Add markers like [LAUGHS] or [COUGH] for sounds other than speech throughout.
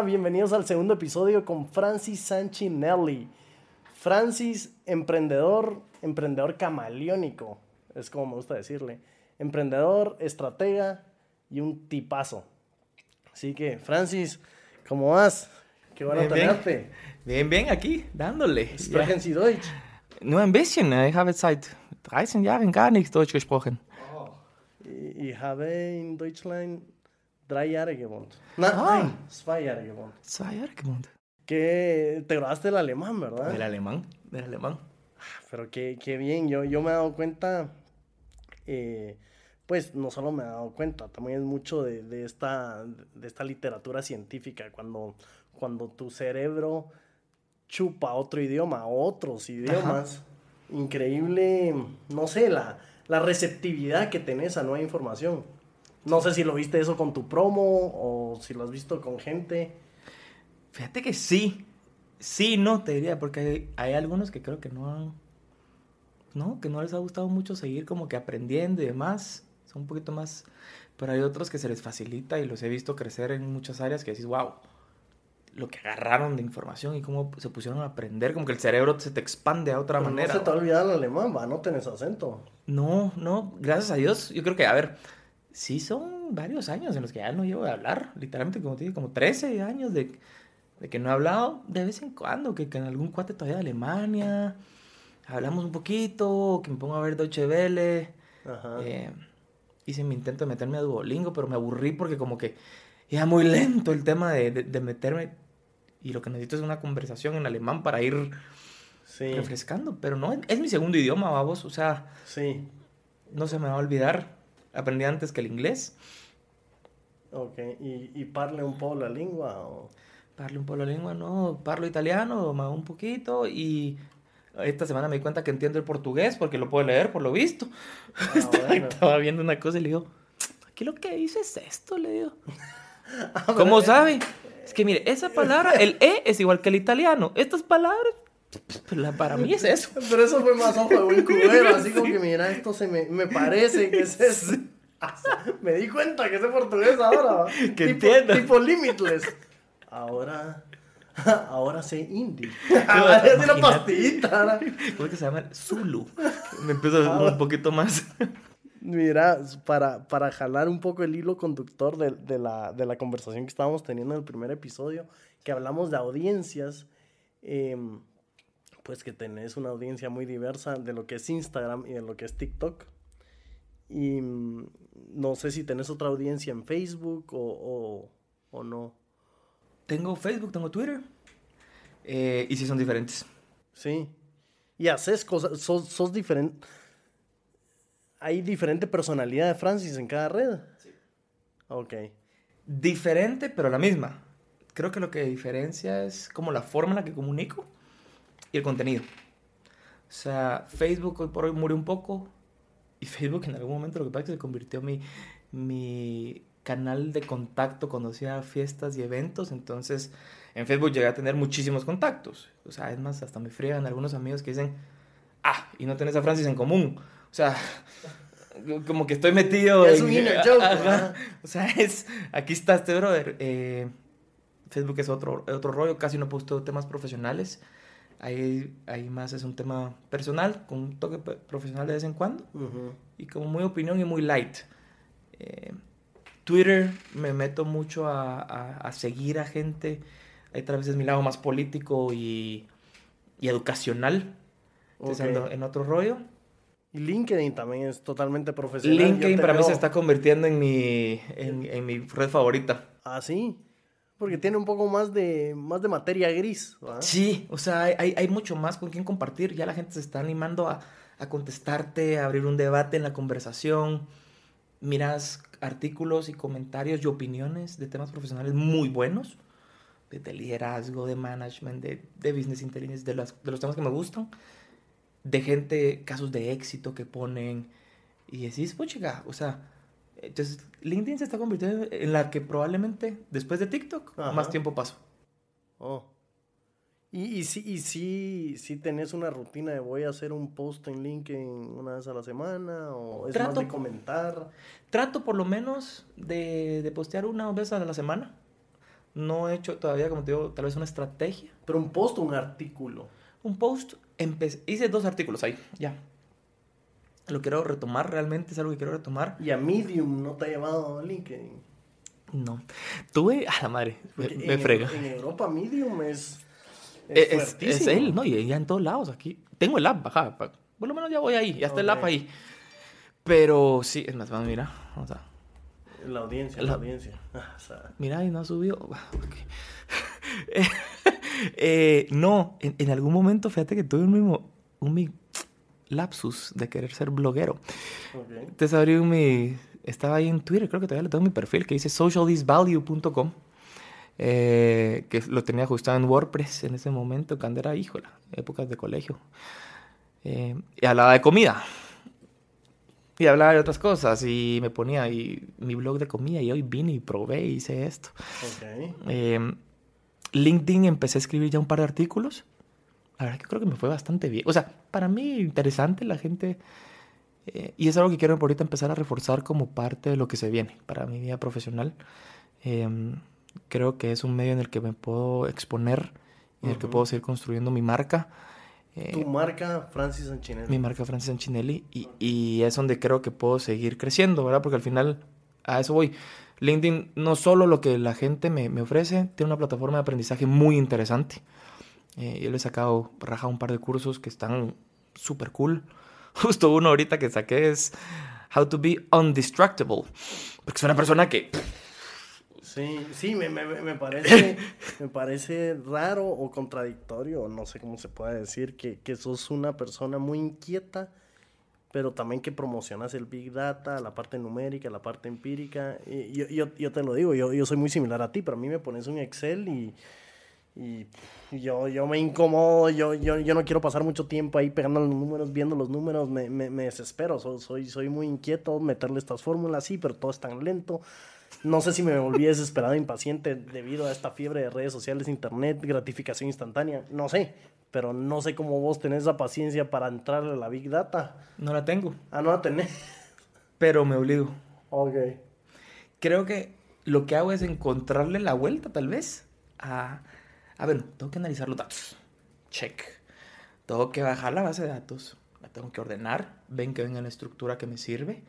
Hola, bienvenidos al segundo episodio con Francis Sanchinelli. Francis, emprendedor, emprendedor camaleónico, es como me gusta decirle. Emprendedor, estratega y un tipazo. Así que, Francis, ¿cómo vas? Qué bueno bien, tenerte. Bien. bien, bien, aquí, dándole. Sprechen Sie Deutsch? Nur ein bisschen. Ich habe seit 13 Jahren gar nicht Deutsch gesprochen. Oh. Ich habe in Deutschland drei Jahre gewohnt. Nein, Ah. nein, zwei Jahre gewohnt. Zwei Jahre gewohnt. Que te grabaste el alemán, ¿verdad? Del alemán, del alemán. Pero qué, qué bien, yo, yo me he dado cuenta, eh, pues no solo me he dado cuenta, también es mucho de, de esta, de esta literatura científica, cuando, cuando tu cerebro chupa otro idioma, otros idiomas, increíble, no sé, la, la receptividad que tenés a nueva información. No sé si lo viste eso con tu promo o si lo has visto con gente. Fíjate que sí. Sí, no, te diría, porque hay, hay algunos que creo que no han. No, que no les ha gustado mucho seguir como que aprendiendo y demás. Son un poquito más. Pero hay otros que se les facilita y los he visto crecer en muchas áreas que decís, wow, lo que agarraron de información y cómo se pusieron a aprender, como que el cerebro se te expande a otra Pero manera. No se te olvidado el alemán, va, no tenés acento. No, no, gracias a Dios. Yo creo que, a ver, sí son varios años en los que ya no llevo de hablar. Literalmente, como te digo, como 13 años de, de que no he hablado de vez en cuando, que, en algún cuate todavía de Alemania. Hablamos un poquito, que me pongo a ver Deutsche Welle. Ajá. Eh, hice mi intento de meterme a Duolingo, pero me aburrí porque como que era muy lento el tema de, de, de meterme. Y lo que necesito es una conversación en alemán para ir Sí, refrescando. Pero no, es mi segundo idioma, vamos. O sea, sí. no se me va a olvidar. Aprendí antes que el inglés. Ok, ¿y, y parle un poco la lengua? O... Parlo un poco la lengua, no. Parlo italiano, más un poquito. Y esta semana me di cuenta que entiendo el portugués porque lo puedo leer por lo visto. Ah, [LAUGHS] estaba, bueno. estaba viendo una cosa y le digo, aquí lo que dice es esto, le digo. [LAUGHS] Ah, ¿Cómo sabe? Es que mire, esa palabra, el E es igual que el italiano. Estas palabras, la- para mí es eso. [LAUGHS] Pero eso fue más ojo de buen cubero, así como que mira, esto se me, me parece que es eso. [LAUGHS] Me di cuenta que sé portugués ahora. [LAUGHS] Que tipo, entiendo. Tipo limitless. Ahora, ahora sé indie. Ahora es una Imagínate. pastillita. ahora. ¿Cómo es que se llama? Zulu. Me empiezo a un poquito más. Mira, para, para jalar un poco el hilo conductor de, de la, de la conversación que estábamos teniendo en el primer episodio, que hablamos de audiencias, em, pues que tenés una audiencia muy diversa de lo que es Instagram y de lo que es TikTok. Y mm, no sé si tenés otra audiencia en Facebook o, o, o no. Tengo Facebook, tengo Twitter. Eh, y sí son diferentes. Sí. Y haces cosas, sos, sos diferente. Hay diferente personalidad de Francis en cada red. Sí. Ok. Diferente, pero la misma. Creo que lo que diferencia es como la forma en la que comunico y el contenido. O sea, Facebook hoy por hoy murió un poco. Y Facebook en algún momento lo que pasa es que se convirtió en mi, mi canal de contacto cuando hacía fiestas y eventos. Entonces, en Facebook llegué a tener muchísimos contactos. O sea, es más, hasta me friegan algunos amigos que dicen, ah, y no tenés a Francis en común. O sea, [LAUGHS] como que estoy metido Es en- un inner [LAUGHS] joke, Ajá. O sea, es, aquí está este brother. Eh, Facebook es otro, otro rollo, casi no posteo temas profesionales. Ahí, ahí más es un tema personal, con un toque profesional de vez en cuando. Ujú. Y como muy opinión y muy light. Eh, Twitter me meto mucho a, a- a seguir a gente. Ahí tal vez es mi lado más político y, y educacional. Entonces Ok. ando en otro rollo. Y LinkedIn también es totalmente profesional. LinkedIn para mí veo- se está convirtiendo en mi, en, en mi red favorita. Ah, sí. Porque tiene un poco más de, más de materia gris. Sí, o sea, hay, hay, mucho más con quien compartir. Ya la gente se está animando a, a contestarte, a abrir un debate en la conversación. Miras artículos y comentarios y opiniones de temas profesionales muy buenos. De, de liderazgo, de management, de, de business intelligence, de, las- de los temas que me gustan. De gente, casos de éxito que ponen. Y decís, pues chica, o sea, entonces LinkedIn se está convirtiendo en la que probablemente después de TikTok Ajá. más tiempo paso. Oh. Y, y, sí, y sí, sí tenés una rutina de voy a hacer un post en LinkedIn una vez a la semana o es más Trato- de comentar. Trato por lo menos de, de postear una vez a la semana. No he hecho todavía, como te digo, tal vez una estrategia. Pero un post o un artículo. Un post, hice dos artículos ahí, ya. Lo quiero retomar, realmente es algo que quiero retomar. Y a Medium no te ha llevado LinkedIn. No. Tuve, a la madre, me, Porque me en, frega. En Europa Medium es. Es, es- es él, ¿no? Y ya en todos lados aquí. Tengo el app bajada. Por lo menos ya voy ahí, ya está el app ahí. Pero sí, es más, vamos, mira, vamos a... La audiencia, La- la, audiencia. Ah, [LAUGHS] o sea, Mira, y no ha subido. [LAUGHS] [LAUGHS] Eh, no, en, en algún momento, fíjate que tuve un mismo, un lapsus de querer ser bloguero. ok. Entonces abrí mi, estaba ahí en Twitter, creo que todavía lo tengo en mi perfil, que dice socialthisvalue.com, eh, que lo tenía ajustado en WordPress en ese momento, cuando era, híjola, épocas de colegio. Eh, y hablaba de comida. Y hablaba de otras cosas y me ponía ahí mi blog de comida y hoy vine y probé y hice esto. Ok. Eh, LinkedIn empecé a escribir ya un par de artículos. La verdad que creo que me fue bastante bien. O sea, para mí interesante la gente. eh, y es algo que quiero por ahorita empezar a reforzar como parte de lo que se viene para mi vida profesional. Eh, creo que es un medio en el que me puedo exponer y en el que puedo seguir construyendo mi marca. Eh, Tu marca, Francis Sanchinelli. mi marca Francis Anchinelli y, y es donde creo que puedo seguir creciendo, ¿verdad? Porque al final a eso voy. LinkedIn no solo lo que la gente me, me ofrece, tiene una plataforma de aprendizaje muy interesante. Eh, yo le he sacado, rajado un par de cursos que están súper cool. [LAUGHS] Justo uno ahorita que saqué es How to be Undistractable. Porque soy una persona que... Sí, sí, me, me, me parece, [LAUGHS] me parece raro o contradictorio, no sé cómo se puede decir, que, que sos una persona muy inquieta, pero también que promocionas el Big Data, la parte numérica, la parte empírica. Y yo, yo, yo te lo digo, yo, yo soy muy similar a ti, pero a mí me pones un Excel y, y yo, yo me incomodo, yo, yo, yo no quiero pasar mucho tiempo ahí pegando los números, viendo los números, me, me, me desespero, soy, soy, soy muy inquieto, meterle estas fórmulas, sí, pero todo es tan lento. No sé si me volví [LAUGHS] desesperado, impaciente debido a esta fiebre de redes sociales, internet, gratificación instantánea, no sé, pero no sé cómo vos tenés esa paciencia para entrarle a la Big Data. No la tengo, Ah, no la tenés. pero me obligo. Ok. creo que lo que hago es encontrarle la vuelta, tal vez, a... A ver, tengo que analizar los datos. Check. Tengo que bajar la base de datos. La tengo que ordenar. Ven que venga en la estructura que me sirve.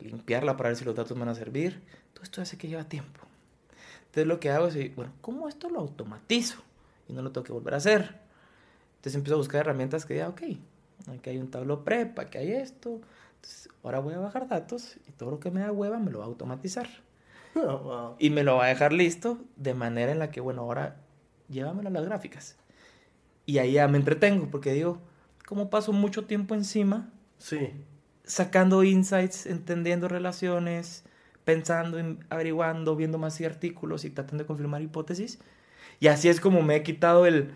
Limpiarla para ver si los datos me van a servir. Todo esto hace que lleva tiempo. Entonces lo que hago es, bueno, ¿cómo esto lo automatizo? Y no lo tengo que volver a hacer. Entonces empiezo a buscar herramientas que diga, ok, aquí hay un tablo prep, aquí hay esto. Entonces, ahora voy a bajar datos y todo lo que me da hueva me lo va a automatizar. [LAUGHS] Oh, wow. Y me lo va a dejar listo de manera en la que, bueno, ahora llévamelo a las gráficas. Y ahí ya me entretengo, porque digo, como paso mucho tiempo encima, Sí. sacando insights, entendiendo relaciones, pensando, en- averiguando, viendo más artículos y tratando de confirmar hipótesis. Y así es como me he quitado el,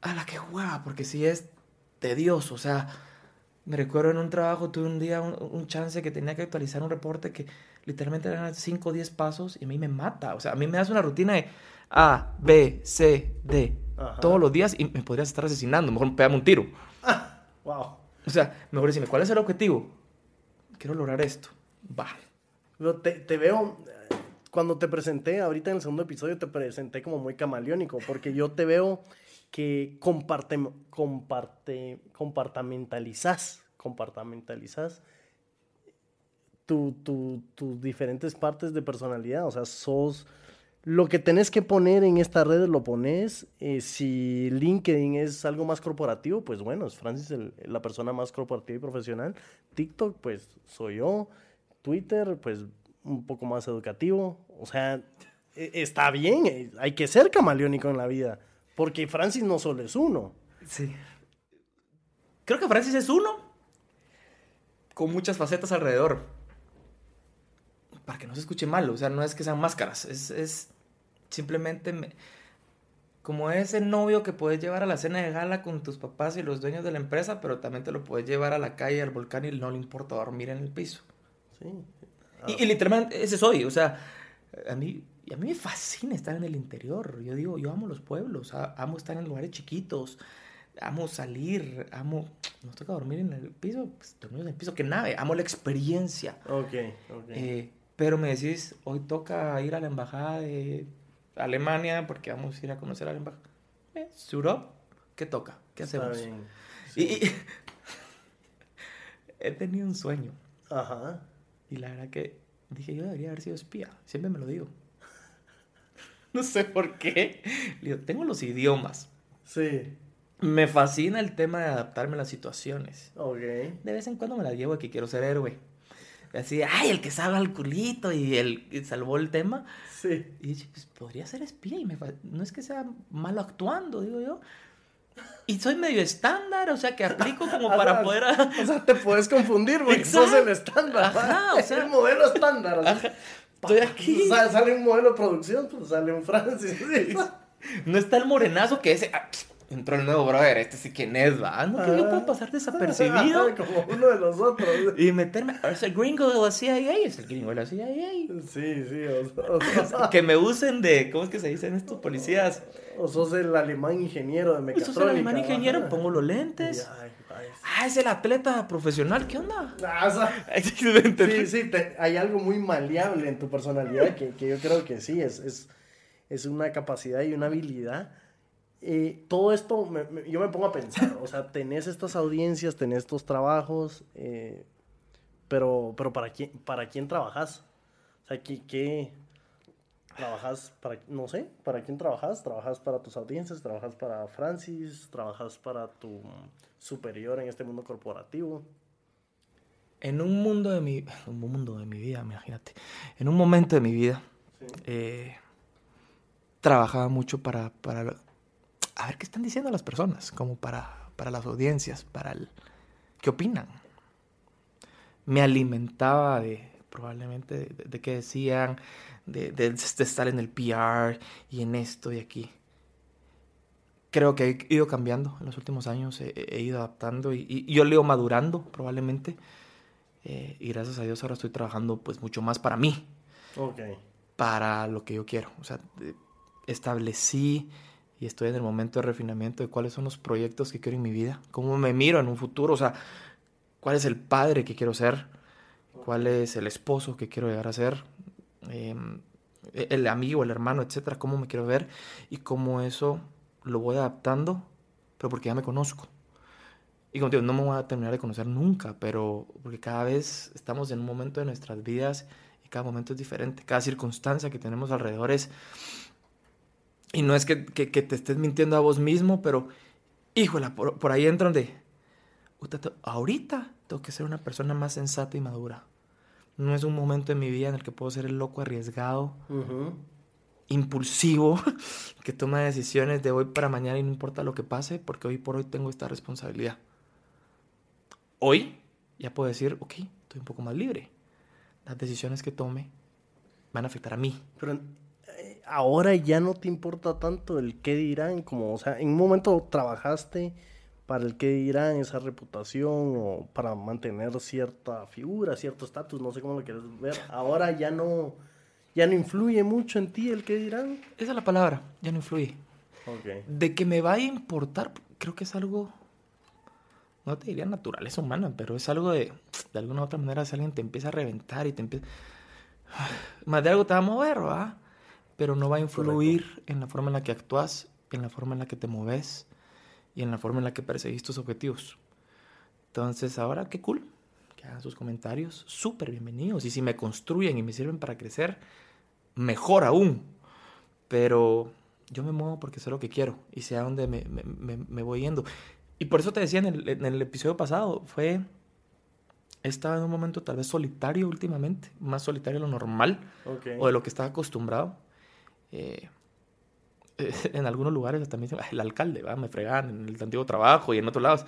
a la que hueva, porque sí es tedioso. O sea, me recuerdo en un trabajo, tuve un día un, un chance que tenía que actualizar un reporte que literalmente eran 5 o 10 pasos y a mí me mata. O sea, a mí me das una rutina de A, B, C, D Ajá. todos los días y me podrías estar asesinando. Mejor pegame un tiro. [LAUGHS] Wow. O sea, mejor decirme, ¿cuál es el objetivo? Quiero lograr esto. Va. Te, te veo, cuando te presenté, ahorita en el segundo episodio te presenté como muy camaleónico, porque yo te veo que comparte, comparte, compartamentalizás, compartamentalizás tu, tu- tus diferentes partes de personalidad, o sea, sos... Lo que tenés que poner en esta red lo pones. eh, si LinkedIn es algo más corporativo, pues bueno, es Francis la persona más corporativa y profesional. TikTok, pues soy yo. Twitter, pues un poco más educativo. O sea, e- está bien, eh, hay que ser camaleónico en la vida. Porque Francis no solo es uno. Sí. Creo que Francis es uno con muchas facetas alrededor. Para que no se escuche mal, o sea, no es que sean máscaras, es, es simplemente me- como ese novio que puedes llevar a la cena de gala con tus papás y los dueños de la empresa, pero también te lo puedes llevar a la calle, al volcán y no le importa dormir en el piso. Sí. Y, y literalmente ese soy, o sea, a mí, a mí me fascina estar en el interior. Yo digo, yo amo los pueblos, amo estar en lugares chiquitos, amo salir, amo, nos toca dormir en el piso, pues dormimos en el piso, que nave, amo la experiencia. Ok, ok. Eh, pero me decís, hoy toca ir a la embajada de Alemania porque vamos a ir a conocer a la embajada. Eh, suit up, ¿qué toca? ¿Qué hacemos? Está bien. Y, y- [LAUGHS] he tenido un sueño. Ajá. Y la verdad que dije, yo debería haber sido espía. Siempre me lo digo. [LAUGHS] No sé por qué. Le digo, tengo los idiomas. Sí. Me fascina el tema de adaptarme a las situaciones. Ok. De vez en cuando me la llevo que quiero ser héroe. Así, ay, el que salva al culito y el que salvó el tema. Sí. Y dije, pues podría ser espía y me no es que sea malo actuando, digo yo. Y soy medio estándar, o sea, que aplico como [LAUGHS] para poder... O sea, te puedes confundir, güey. [LAUGHS] Sos el estándar. Ajá, [LAUGHS] o sea- el modelo estándar. Ajá, Estoy aquí. Sa- Sale un modelo de producción, pues sale un Francis. No está el morenazo que ese... ah, entró el nuevo brother, este sí quién es, va. No, que yo Ah. puedo pasar desapercibido [LAUGHS] Como uno de los otros. y meterme... Es el gringo de la CIA, es el gringo de la CIA. Sí, sí. O, o- [LAUGHS] Que me usen de... ¿Cómo es que se dicen estos policías? o sos el alemán ingeniero de mecatrónica. sos el alemán ingeniero, pongo los lentes. ay, ay. Ah, es el atleta profesional, ¿qué onda? Ah, o sea. [LAUGHS] Sí, sí, te- hay algo muy maleable en tu personalidad que, que yo creo que sí, es, es, es una capacidad y una habilidad. Eh, todo esto, me- me- yo me pongo a pensar, o sea, tenés estas audiencias, tenés estos trabajos, eh, pero, pero ¿para quién, ¿para quién trabajas? O sea, ¿qué, qué trabajas para, no sé, ¿para quién trabajas? ¿Trabajas para tus audiencias? ¿Trabajas para Francis? ¿Trabajas para tu superior en este mundo corporativo? En un mundo de mi... Un mundo de mi vida, imagínate. En un momento de mi vida, Sí. eh, trabajaba mucho para, para... A ver qué están diciendo las personas, como para, para las audiencias, para el... ¿Qué opinan? Me alimentaba de, probablemente, de, de qué decían, de, de- estar en el PR y en esto y aquí. Creo que he ido cambiando en los últimos años, he, he ido adaptando y, y yo leo madurando probablemente. Eh, y gracias a Dios ahora estoy trabajando pues mucho más para mí, Ok. para lo que yo quiero. O sea, establecí y estoy en el momento de refinamiento de cuáles son los proyectos que quiero en mi vida, cómo me miro en un futuro, o sea, cuál es el padre que quiero ser, cuál es el esposo que quiero llegar a ser, eh, el amigo, el hermano, etcétera, cómo me quiero ver y cómo eso lo voy adaptando, pero porque ya me conozco. Y digo, no me voy a terminar de conocer nunca, pero porque cada vez estamos en un momento de nuestras vidas y cada momento es diferente. Cada circunstancia que tenemos alrededor es... Y no es que, que- que te estés mintiendo a vos mismo, pero... Híjola, por, por ahí entran de... "Puta, te- Ahorita tengo que ser una persona más sensata y madura. No es un momento en mi vida en el que puedo ser el loco arriesgado, Ujú. impulsivo, [LAUGHS] que toma decisiones de hoy para mañana y no importa lo que pase, porque hoy por hoy tengo esta responsabilidad. Hoy ya puedo decir, ok, estoy un poco más libre. Las decisiones que tome van a afectar a mí. Pero ahora ya no te importa tanto el qué dirán, como, o sea, en un momento trabajaste para el qué dirán, esa reputación, o para mantener cierta figura, cierto estatus, no sé cómo lo quieres ver. Ahora ya no, ya no influye mucho en ti el qué dirán. Esa es la palabra, ya no influye. Ok. De que me vaya a importar, creo que es algo, no te diría naturaleza humana, pero es algo de, de alguna u otra manera, si alguien te empieza a reventar y te empieza... [SIGHS] Más de algo te va a mover, ¿va? Pero no va a influir en la forma en la que actúas, en la forma en la que te moves y en la forma en la que perseguís tus objetivos. Entonces, ahora, qué cool. Que hagan sus comentarios, súper bienvenidos. Y si me construyen y me sirven para crecer, mejor aún. Pero yo me muevo porque sé lo que quiero y sé a dónde me, me- me- me voy yendo. Y por eso te decía en el, en el episodio pasado, fue... He estado en un momento tal vez solitario últimamente, más solitario de lo normal o de lo que estaba acostumbrado. Eh, [LAUGHS] en algunos lugares también dicen, "Ay, el alcalde, ¿va? me fregan en el antiguo trabajo y en otros lados.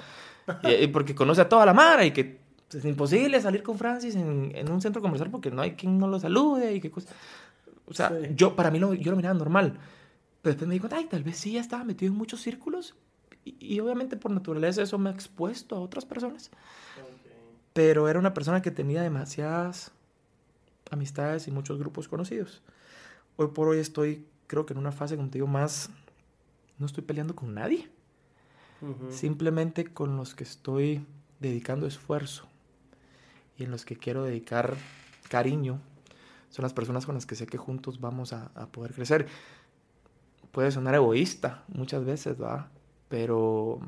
porque conoce a toda la mara y que es imposible salir con Francis en, en un centro comercial porque no hay quien no lo salude y qué cosa. O sea, Sí. yo para mí lo, yo lo miraba normal. Pero después me di cuenta, ay, tal vez sí ya estaba metido en muchos círculos. Y, y obviamente por naturaleza eso me ha expuesto a otras personas. Pero era una persona que tenía demasiadas amistades y muchos grupos conocidos. Hoy por hoy estoy, creo que en una fase, como te digo, más... No estoy peleando con nadie. Ujú. Simplemente con los que estoy dedicando esfuerzo y en los que quiero dedicar cariño. Son las personas con las que sé que juntos vamos a, a poder crecer. puede sonar egoísta muchas veces, ¿va? Pero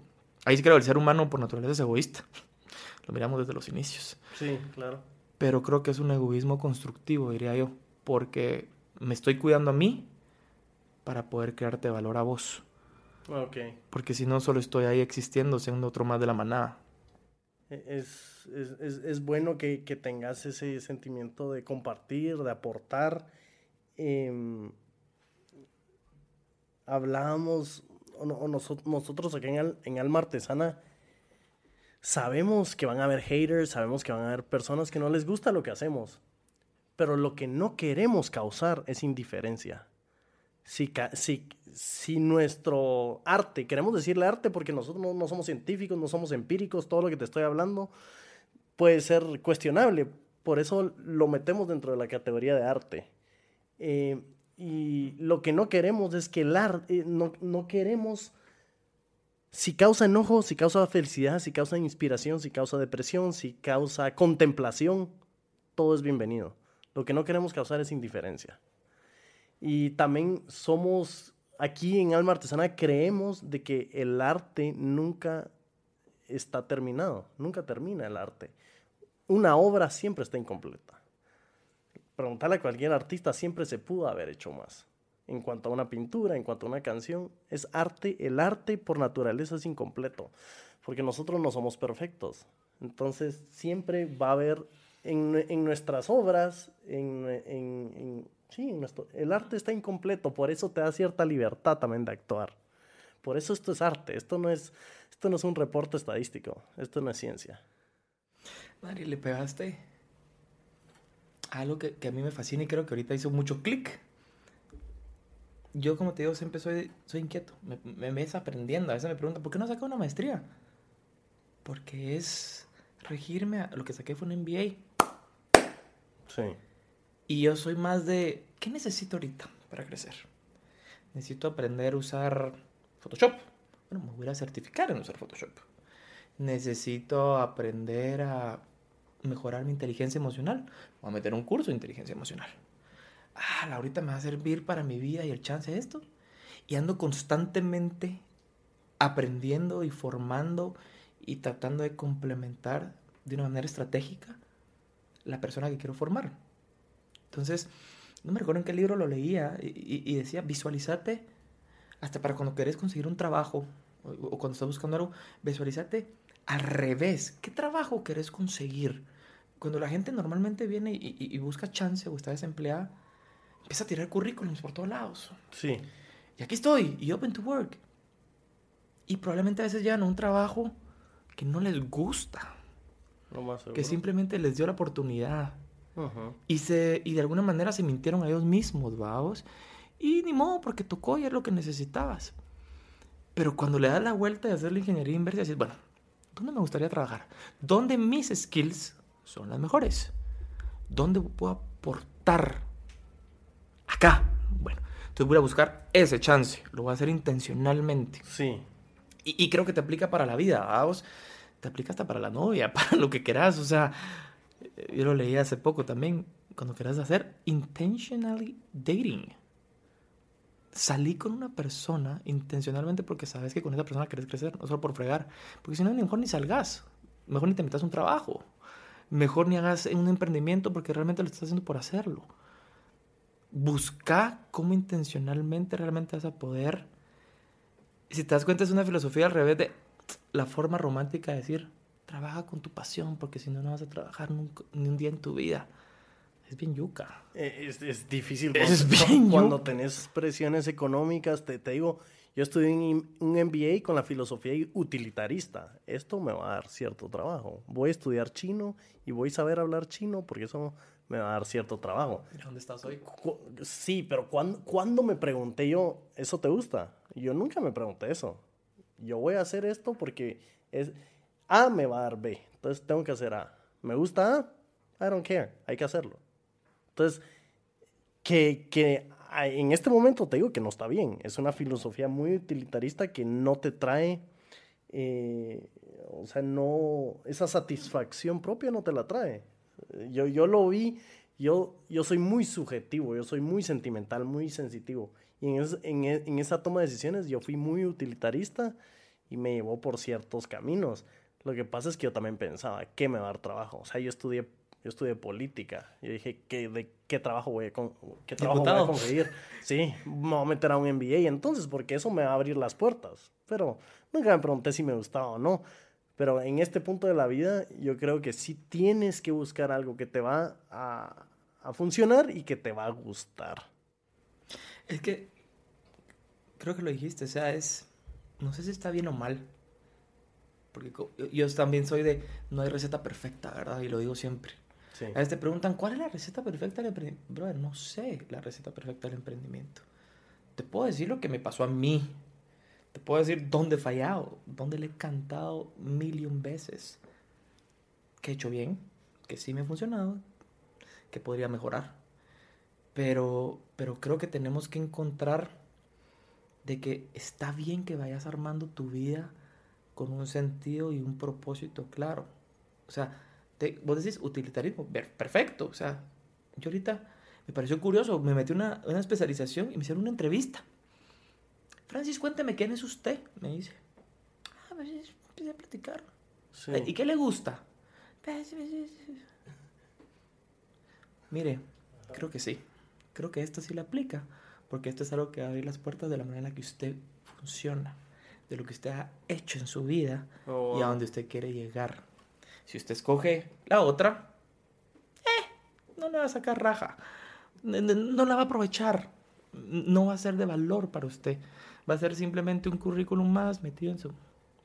ahí sí creo que el ser humano por naturaleza es egoísta. [LAUGHS] Lo miramos desde los inicios. Sí, claro. Pero creo que es un egoísmo constructivo, diría yo, porque me estoy cuidando a mí para poder crearte valor a vos. Ok. Porque si no, solo estoy ahí existiendo, siendo otro más de la manada. E, Es, es, es, es bueno que, que tengas ese sentimiento de compartir, de aportar. Hablábamos, o, no- o noso- nosotros aquí en, Al- en Alma Artesana, sabemos que van a haber haters, sabemos que van a haber personas que no les gusta lo que hacemos, pero lo que no queremos causar es indiferencia. Si, si, si nuestro arte, queremos decirle arte porque nosotros no, no somos científicos, no somos empíricos, todo lo que te estoy hablando puede ser cuestionable, por eso lo metemos dentro de la categoría de arte. Eh, y lo que no queremos es que el arte, no, no queremos, si causa enojo, si causa felicidad, si causa inspiración, si causa depresión, si causa contemplación, todo es bienvenido. Lo que no queremos causar es indiferencia. Y también somos, aquí en Alma Artesana creemos de que el arte nunca está terminado, nunca termina el arte. Una obra siempre está incompleta. Preguntarle a cualquier artista, siempre se pudo haber hecho más. En cuanto a una pintura, en cuanto a una canción, es arte. El arte por naturaleza es incompleto, porque nosotros no somos perfectos. Entonces siempre va a haber en, en nuestras obras, en, en- en- sí, nuestro- el arte está incompleto, por eso te da cierta libertad también de actuar. Por eso esto es arte, esto no es, esto no es un reporte estadístico, esto no es ciencia. Mari, le pegaste algo que, que a mí me fascina y creo que ahorita hizo mucho clic. Yo, como te digo, siempre soy, soy inquieto. Me, me ves aprendiendo. A veces me preguntan, ¿por qué no saca una maestría? Porque es regirme a lo que saqué fue un MBA. Sí. Y yo soy más de, ¿qué necesito ahorita para crecer? Necesito aprender a usar Photoshop. Bueno, me voy a certificar en usar Photoshop. Necesito aprender a mejorar mi inteligencia emocional. Voy a meter un curso de inteligencia emocional. Ah, ahorita me va a servir para mi vida y el chance de esto. Y ando constantemente aprendiendo y formando y tratando de complementar de una manera estratégica la persona que quiero formar. Entonces, no me recuerdo en qué libro lo leía y, y- y decía, visualizate, hasta para cuando querés conseguir un trabajo o, o cuando estás buscando algo, visualizate al revés. ¿Qué trabajo querés conseguir? Cuando la gente normalmente viene y, y- y busca chance o está desempleada, empieza a tirar currículums por todos lados. Sí. Y aquí estoy, y open to work. Y probablemente a veces llegan a un trabajo que no les gusta, Lo más seguro. que simplemente les dio la oportunidad. Ujú. Y, se, y de alguna manera se mintieron a ellos mismos, vamos. Y ni modo, porque tocó y es lo que necesitabas. Pero cuando le das la vuelta de hacer la ingeniería inversa, dices, bueno, ¿dónde me gustaría trabajar? ¿Dónde mis skills son las mejores? ¿Dónde puedo aportar? Acá. Bueno, entonces voy a buscar ese chance. Lo voy a hacer intencionalmente. Sí. Y, y creo que te aplica para la vida, vamos. Te aplica hasta para la novia, [LAUGHS] para lo que quieras. O sea, yo lo leí hace poco también. Cuando quieras hacer intentionally dating. Salí con una persona intencionalmente porque sabes que con esa persona quieres crecer, no solo por fregar. Porque si no, mejor ni salgas. Mejor ni te metas un trabajo. Mejor ni hagas un emprendimiento porque realmente lo estás haciendo por hacerlo. Busca cómo intencionalmente realmente vas a poder si te das cuenta, es una filosofía al revés de la forma romántica de decir, trabaja con tu pasión, porque si no, no vas a trabajar nunca- ni un día en tu vida. Es bien yuca. Eh, Es, es difícil Es cuando, bien [LAUGHS] cuando yuca. tenés presiones económicas. Te, te digo, yo estudié un MBA con la filosofía utilitarista. Esto me va a dar cierto trabajo. Voy a estudiar chino y voy a saber hablar chino porque eso me va a dar cierto trabajo. ¿Dónde estás hoy? Sí, pero ¿cuándo, cuándo me pregunté yo, ¿eso te gusta? Yo nunca me pregunté eso. Yo voy a hacer esto porque es A me va a dar B. Entonces tengo que hacer A. ¿Me gusta A? I don't care. Hay que hacerlo. Entonces, que, que en este momento te digo que no está bien. Es una filosofía muy utilitarista que no te trae, eh, o sea, no, esa satisfacción propia no te la trae. Yo, yo lo vi, yo, yo soy muy subjetivo, yo soy muy sentimental, muy sensitivo. Y en, en, e, en esa toma de decisiones yo fui muy utilitarista y me llevó por ciertos caminos. Lo que pasa es que yo también pensaba, ¿qué me va a dar trabajo? O sea, yo estudié, yo estudié política. Yo dije, ¿qué, ¿de qué trabajo voy a, con, qué trabajo voy a conseguir? Sí, me voy a meter a un MBA entonces, porque eso me va a abrir las puertas. Pero nunca me pregunté si me gustaba o no. Pero en este punto de la vida, yo creo que sí tienes que buscar algo que te va a, a funcionar y que te va a gustar. Es que creo que lo dijiste, o sea, es, no sé si está bien o mal, porque yo también soy de, no hay receta perfecta, ¿verdad? Y lo digo siempre. A veces te preguntan, ¿cuál es la receta perfecta del emprendimiento? Brother, no sé la receta perfecta del emprendimiento. Te puedo decir lo que me pasó a mí. Te puedo decir dónde he fallado, dónde le he cantado mil y un veces. Que he hecho bien, que sí me ha funcionado, que podría mejorar. Pero, pero creo que tenemos que encontrar de que está bien que vayas armando tu vida con un sentido y un propósito claro. O sea, te, vos decís utilitarismo, perfecto. O sea, yo ahorita me pareció curioso, me metí una, una especialización y me hicieron una entrevista. Francis, cuénteme quién es usted, me dice. Ah, pues empecé a platicar. ¿Y qué le gusta? Pues, Mire, creo que sí. Creo que esto sí le aplica, porque esto es algo que abre las puertas de la manera en la que usted funciona, de lo que usted ha hecho en su vida oh, y a donde usted quiere llegar. Si usted escoge la otra, eh, no le va a sacar raja, no la va a aprovechar, no va a ser de valor para usted, va a ser simplemente un currículum más metido en su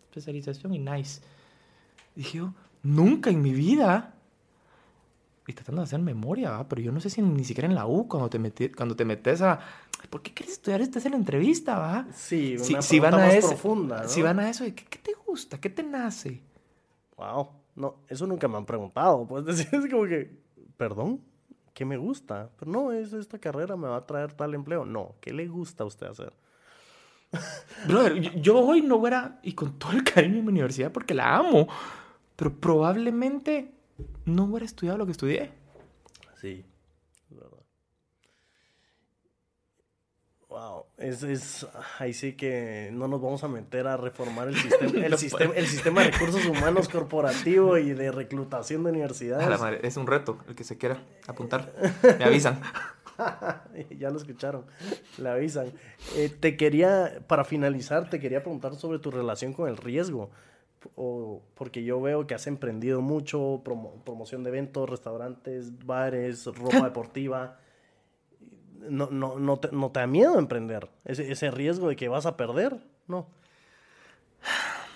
especialización y nice. Dije yo, nunca en mi vida y tratando de hacer memoria, pero yo no sé si ni siquiera en la U, cuando te, metí, cuando te metes a... ¿Por qué quieres estudiar? Estás en la entrevista, ¿va? Sí, una si, van a más eso, profunda, ¿no? Si van a eso, ¿qué, ¿qué, te gusta? ¿Qué te nace? Wow, no, eso nunca me han preguntado. Pues decir, [LAUGHS] es como que, perdón, ¿qué me gusta? Pero no, es esta carrera me va a traer tal empleo. No, ¿qué le gusta a usted hacer? [LAUGHS] Brother, yo, yo hoy no fuera, y con todo el cariño en mi universidad porque la amo, pero probablemente no hubiera estudiado lo que estudié. Sí, es verdad. Wow, es, es, ahí sí que no nos vamos a meter a reformar el sistema, [LAUGHS] el, sistema, el sistema de recursos humanos corporativo y de reclutación de universidades. es un reto, el que se quiera apuntar. Me [LAUGHS] avisan. [LAUGHS] ya lo escucharon, le avisan. Eh, te quería, para finalizar, te quería preguntar sobre tu relación con el riesgo o porque yo veo que has emprendido mucho, promoción de eventos, restaurantes, bares, ropa [LAUGHS] deportiva. No, no, no, te, no te da miedo emprender, ese, ese riesgo de que vas a perder, ¿no? [SIGHS]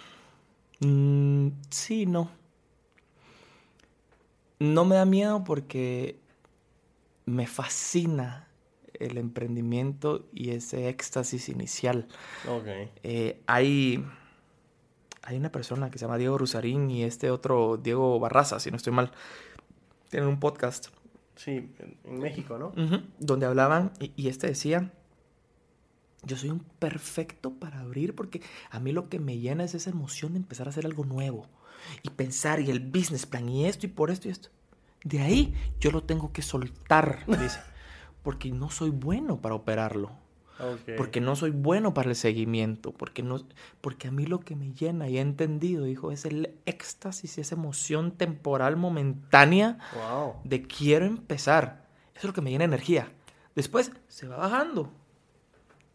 Mm, sí, no. No me da miedo porque me fascina el emprendimiento y ese éxtasis inicial. Okay. Eh, hay hay una persona que se llama Diego Rusarín y este otro Diego Barraza, si no estoy mal. Tienen un podcast. Sí, en México, ¿no? donde hablaban y, este decía, yo soy un perfecto para abrir porque a mí lo que me llena es esa emoción de empezar a hacer algo nuevo y pensar y el business plan y esto y por esto y esto. De ahí yo lo tengo que soltar, dice, porque no soy bueno para operarlo. Porque no soy bueno para el seguimiento, porque, no, porque a mí lo que me llena y he entendido, hijo, es el éxtasis, esa emoción temporal momentánea de quiero empezar. Eso es lo que me llena energía. Después se va bajando.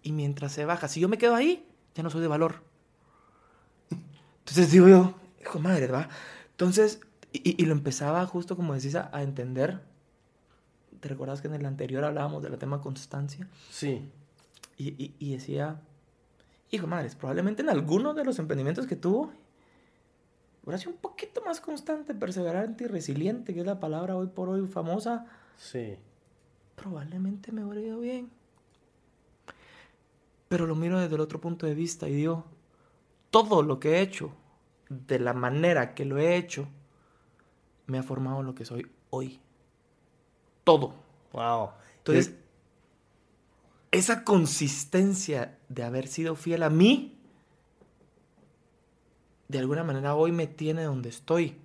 Y mientras se baja, si yo me quedo ahí, ya no soy de valor. Entonces digo yo, hijo madre, ¿va? Entonces, y, lo empezaba justo como decís a, a entender. ¿Te recuerdas que en el anterior hablábamos del tema constancia? Sí. Y, y, decía, hijo madres, probablemente en alguno de los emprendimientos que tuvo, hubiera sido un poquito más constante, perseverante y resiliente, que es la palabra hoy por hoy famosa. Sí. Probablemente me hubiera ido bien. Pero lo miro desde el otro punto de vista y digo, todo lo que he hecho, de la manera que lo he hecho, me ha formado lo que soy hoy. Todo. Wow. Entonces, esa consistencia de haber sido fiel a mí, de alguna manera hoy me tiene donde estoy.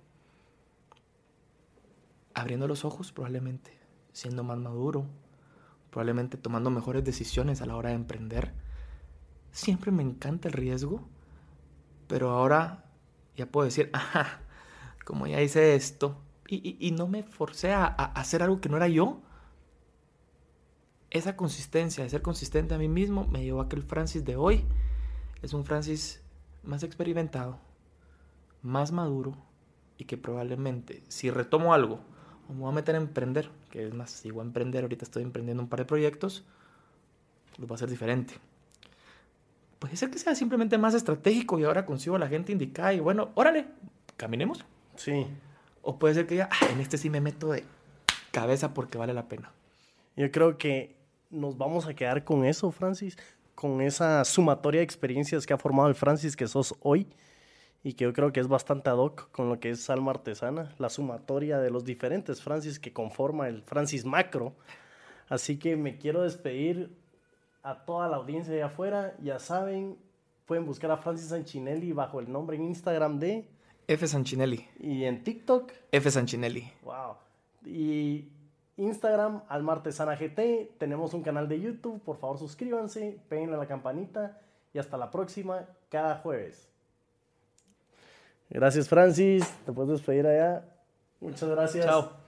Abriendo los ojos probablemente, siendo más maduro, probablemente tomando mejores decisiones a la hora de emprender. Siempre me encanta el riesgo, pero ahora ya puedo decir, [LAUGHS] ajá, como ya hice esto, y, no me forcé a, hacer algo que no era yo, esa consistencia, de ser consistente a mí mismo, me llevó a que el Francis de hoy es un Francis más experimentado, más maduro, y que probablemente, si retomo algo, o me voy a meter a emprender, que es más, si voy a emprender, ahorita estoy emprendiendo un par de proyectos, lo va a ser diferente. Puede ser que sea simplemente más estratégico y ahora consigo a la gente indicada y bueno, órale, caminemos. Sí. O puede ser que ya, ah, en este sí me meto de cabeza porque vale la pena. Yo creo que nos vamos a quedar con eso, Francis, con esa sumatoria de experiencias que ha formado el Francis que sos hoy y que yo creo que es bastante ad hoc con lo que es Alma Artesana, la sumatoria de los diferentes Francis que conforma el Francis Macro. Así que me quiero despedir a toda la audiencia de afuera. Ya saben, pueden buscar a Francis Sanchinelli bajo el nombre en Instagram de F Sanchinelli. Y en TikTok F Sanchinelli. Wow. Y Instagram Alma Artesana GT. Tenemos un canal de YouTube. Por favor, suscríbanse, peguen a la campanita y hasta la próxima cada jueves. Gracias, Francis. Te puedes despedir allá. Muchas gracias. Chao.